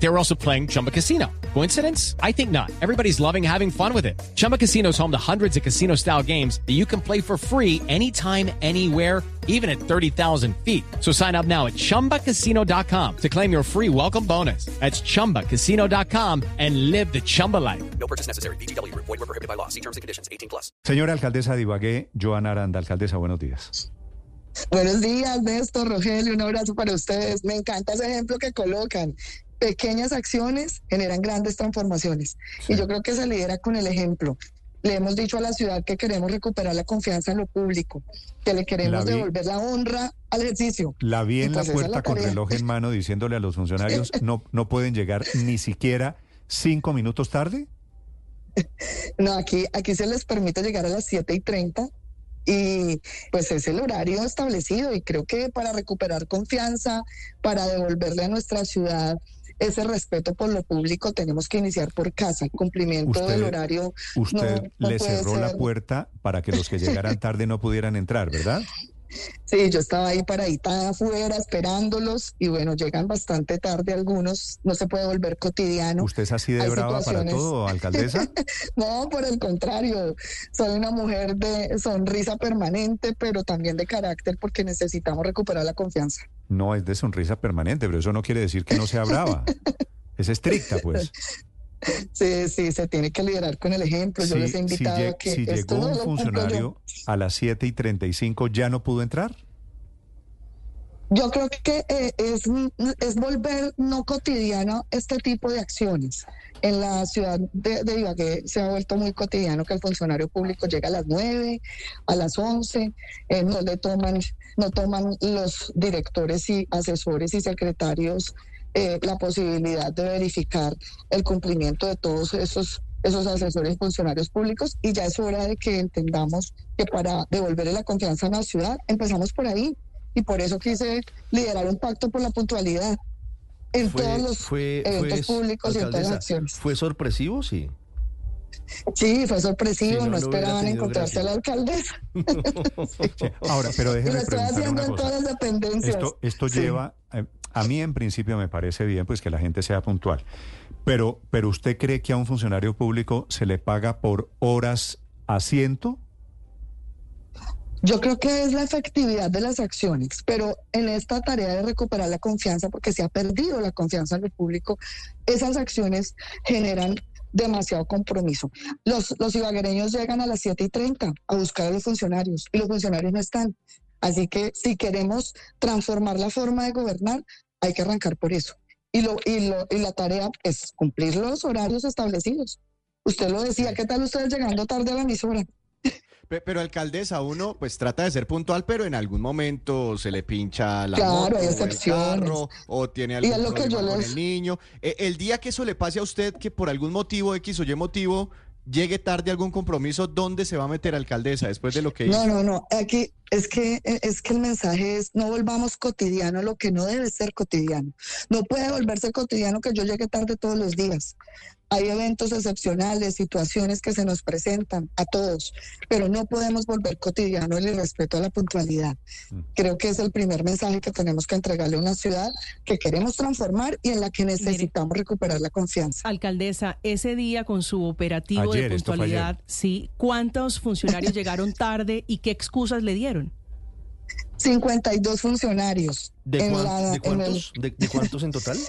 They were also playing Chumba Casino. Coincidence? I think not. Everybody's loving having fun with it. Chumba Casino is home to hundreds of casino style games that you can play for free anytime, anywhere, even at 30,000 feet. So sign up now at chumbacasino.com to claim your free welcome bonus. That's chumbacasino.com and live the Chumba life. No purchase necessary. BGW. Void were prohibited by law. See terms and conditions. 18 plus. Señora alcaldesa de Ibagué, Joana Aranda, alcaldesa, buenos días. Buenos días, Néstor, Rogelio, un abrazo para ustedes. Me encanta ese ejemplo que colocan. Pequeñas acciones generan grandes transformaciones. Y yo creo que se lidera con el ejemplo. Le hemos dicho a la ciudad que queremos recuperar la confianza en lo público, que le La queremos vi- devolver la honra al ejercicio. La vi en pues la puerta con reloj en mano diciéndole a los funcionarios no, no pueden llegar ni siquiera cinco minutos tarde. No, aquí, aquí se les permite llegar a las 7 y 30 y pues es el horario establecido y creo que para recuperar confianza, para devolverle a nuestra ciudad ese respeto por lo público, tenemos que iniciar por casa. Cumplimiento Usted- del horario Usted no- no le cerró la puerta para que los que llegaran tarde no pudieran entrar, ¿verdad? Sí, yo estaba ahí paradita afuera esperándolos y bueno, llegan bastante tarde algunos, no se puede volver cotidiano. ¿Usted es así de Hay brava para todo, alcaldesa? No, por el contrario, soy una mujer de sonrisa permanente, pero también de carácter porque necesitamos recuperar la confianza. No, es de sonrisa permanente, pero eso no quiere decir que no sea brava. Es estricta, pues. Sí, sí, se tiene que liderar con el ejemplo. Yo les he invitado a que si esto llegó no un funcionario a las 7 y 35, ¿ya no pudo entrar? Yo creo que eh, es, es volver no cotidiano este tipo de acciones. En la ciudad de, de Ibagué se ha vuelto muy cotidiano que el funcionario público llega a las 9, a las 11, eh, no le toman, no toman los directores y asesores y secretarios eh, la posibilidad de verificar el cumplimiento de todos esos esos asesores y funcionarios públicos y ya es hora de que entendamos que para devolverle la confianza a la ciudad empezamos por ahí y por eso quise liderar un pacto por la puntualidad en todos los fue, eventos fue- públicos y en todas las acciones. ¿Fue sorpresivo? Sí. Sí, fue sorpresivo, Si no, esperaban encontrarse a la gracia. alcaldesa. Ahora, pero déjeme haciendo una cosa. todas las dependencias. Esto, esto Sí. lleva, eh, a mí en principio me parece bien pues que la gente sea puntual, pero, pero ¿usted cree que a un funcionario público se le paga por horas asiento? Yo creo que es la efectividad de las acciones, pero en esta tarea de recuperar la confianza, porque se ha perdido la confianza en el público, esas acciones generan demasiado compromiso. Los, los ibaguereños llegan a las 7 y 30 a buscar a los funcionarios y los funcionarios no están. Así que si queremos transformar la forma de gobernar, hay que arrancar por eso. Y, lo, y, lo, y la tarea es cumplir los horarios establecidos. Usted lo decía, ¿qué tal ustedes llegando tarde a la emisora? Pe- Pero alcaldesa, uno pues trata de ser puntual, pero en algún momento se le pincha la Claro, moto o el carro o tiene algún que yo con les- el niño. Eh, el día que eso le pase a usted, que por algún motivo X o Y motivo llegue tarde a algún compromiso, ¿dónde se va a meter alcaldesa después de lo que No, hizo? no, no. Aquí es que es que el mensaje es no volvamos cotidiano lo que no debe ser cotidiano. No puede volverse cotidiano que yo llegue tarde todos los días. Hay eventos excepcionales, situaciones que se nos presentan a todos, pero no podemos volver cotidiano el irrespeto a la puntualidad. Creo que es el primer mensaje que tenemos que entregarle a una ciudad que queremos transformar y en la que necesitamos recuperar la confianza. Alcaldesa, ese día con su operativo Ayer, de puntualidad, sí, ¿cuántos funcionarios llegaron tarde y qué excusas le dieron? 52 funcionarios ¿De, en cuán- la- de en el- cuántos, de, de cuántos en total?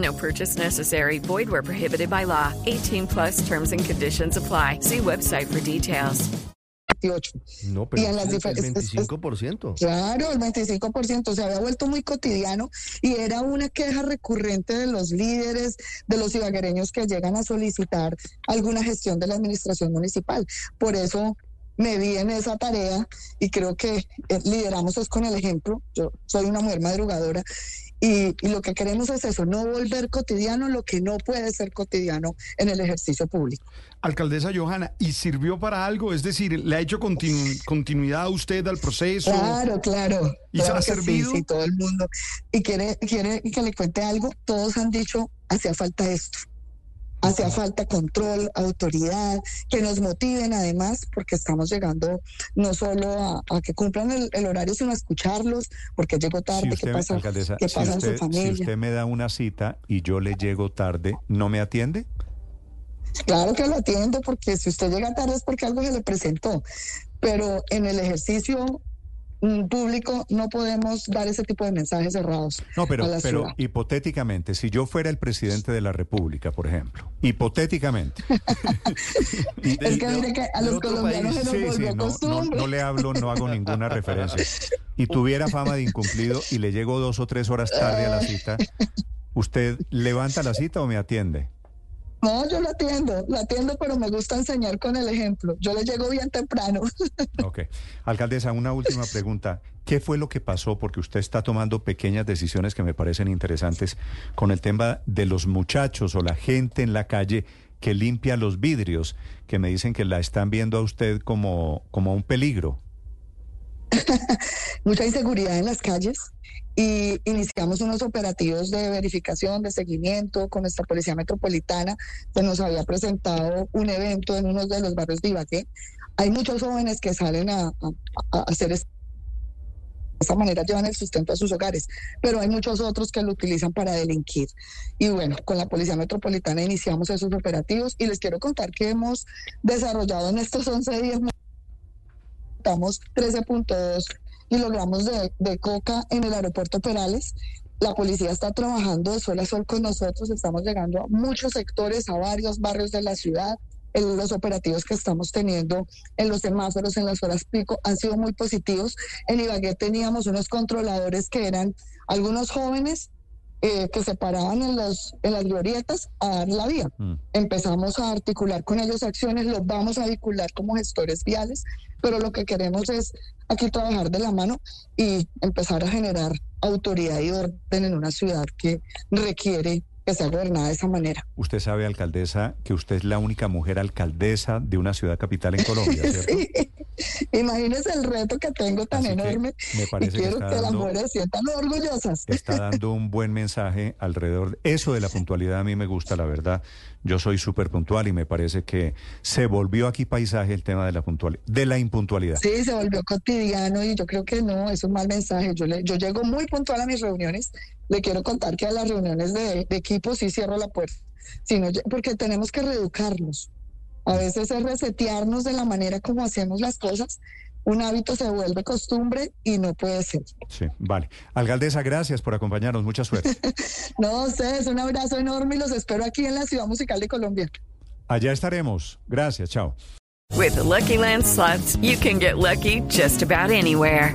No purchase necessary. Void where prohibited by law. 18 plus terms and conditions apply. See website for details. 28. No, pero Y en las el diferentes- 25%. Claro, el 25% se había vuelto muy cotidiano y era una queja recurrente de los líderes, de los ibaguereños que llegan a solicitar alguna gestión de la administración municipal. Por eso me vi en esa tarea y creo que eh, lideramos es con el ejemplo. Yo soy una mujer madrugadora y, y lo que queremos es eso, no volver cotidiano lo que no puede ser cotidiano en el ejercicio público. Alcaldesa Johanna, ¿y sirvió para algo? Es decir, ¿le ha hecho continu- continuidad a usted al proceso? Claro, claro. ¿Y claro ha sí, servido? Sí, todo el mundo. Y quiere, quiere que le cuente algo. Todos han dicho, hacía falta esto. Hacía falta control, autoridad, que nos motiven además, porque estamos llegando no solo a, a que cumplan el, el horario, sino a escucharlos, porque llego tarde, Si qué usted, pasa, alcaldesa, qué si pasa en usted, si usted me da una cita y yo le llego tarde, ¿no me atiende? Claro que lo atiendo, porque si usted llega tarde es porque algo se le presentó. Pero en el ejercicio público no podemos dar ese tipo de mensajes cerrados. No, pero, a la pero ciudad. hipotéticamente, si yo fuera el presidente de la República, por ejemplo, hipotéticamente. Es que mire que a los colombianos se nos Sí, volvió no, no, costumbre. no le hablo, no hago ninguna referencia. Y tuviera fama de incumplido y le llego dos o tres horas tarde a la cita, ¿usted levanta la cita o me atiende? No, yo lo atiendo, lo atiendo, pero me gusta enseñar con el ejemplo. Yo le llego bien temprano. Ok. Alcaldesa, una última pregunta. ¿Qué fue lo que pasó? Porque usted está tomando pequeñas decisiones que me parecen interesantes con el tema de los muchachos o la gente en la calle que limpia los vidrios, que me dicen que la están viendo a usted como, como un peligro. Mucha inseguridad en las calles y iniciamos unos operativos de verificación, de seguimiento con nuestra Policía Metropolitana. Se nos había presentado un evento en uno de los barrios de Ibagué. Hay muchos jóvenes que salen a, a- a hacer esto. De esta manera llevan el sustento a sus hogares, pero hay muchos otros que lo utilizan para delinquir. Y bueno, con la Policía Metropolitana iniciamos esos operativos y les quiero contar que hemos desarrollado en estos 11 días estamos 13.2 kilogramos de, de coca en el aeropuerto Perales. La policía está trabajando de sol a sol con nosotros, estamos llegando a muchos sectores, a varios barrios de la ciudad. El- los operativos que estamos teniendo en los semáforos, en las horas pico, han sido muy positivos. En Ibagué teníamos unos controladores que eran algunos jóvenes eh, que se paraban en, los, en las glorietas a dar la vía Mm. empezamos a articular con ellos acciones, los vamos a vincular como gestores viales, pero lo que queremos es aquí trabajar de la mano y empezar a generar autoridad y orden en una ciudad que requiere que sea gobernada de esa manera. Usted sabe, alcaldesa, que usted es la única mujer alcaldesa de una ciudad capital en Colombia, ¿cierto? Sí. Imagínese el reto que tengo tan Así enorme me y parece que quiero que las mujeres sientan orgullosas. está dando un buen mensaje alrededor. de- Eso de la puntualidad a mí me gusta, la verdad. Yo soy súper puntual y me parece que se volvió aquí paisaje el tema de la puntualidad, de la impuntualidad. Sí, se volvió cotidiano y yo creo que no, es un mal mensaje. Yo, le, yo llego muy puntual a mis reuniones. Le quiero contar que a las reuniones de, de equipo sí cierro la puerta, sino porque tenemos que reeducarnos. A veces es resetearnos de la manera como hacemos las cosas. Un hábito se vuelve costumbre y no puede ser. Sí, vale. Alcaldesa, gracias por acompañarnos. Mucha suerte. No, ustedes, un abrazo enorme y los espero aquí en la Ciudad Musical de Colombia. Allá estaremos. Gracias, chao. With the Lucky Land slots, you can get lucky just about anywhere.